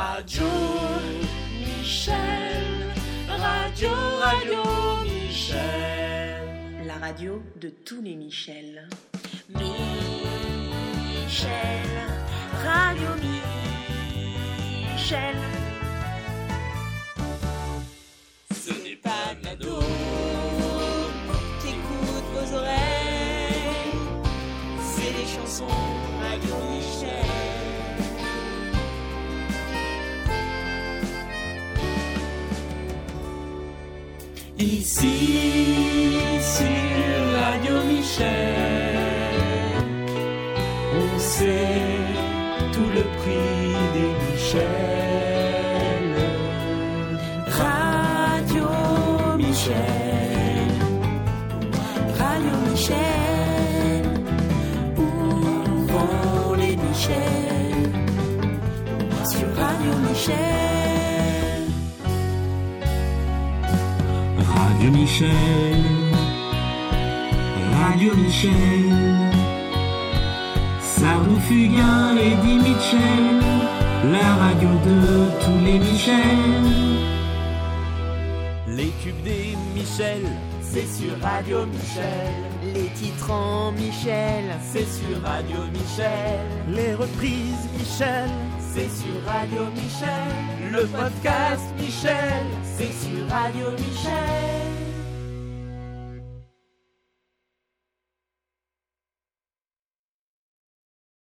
Radio Michel, Radio, Radio Michel. La radio de tous les Michel. Michel, Radio Michel. Ce n'est pas cadeau qu'écoute vos oreilles, c'est les chansons Radio Michel. Ici, sur Radio Michel, on sait tout le prix des Michel. Radio Michel, Radio Michel, où vont les Michel? Sur Radio Michel. Radio Michel, Radio Michel, Sardou Fugain et Di Michel, la radio de tous les Michel. Les tubes des Michel, c'est sur Radio Michel. Les titres en Michel, C'est sur Radio Michel. Les reprises Michel, c'est sur Radio Michel. Le podcast Michel, c'est sur Radio Michel.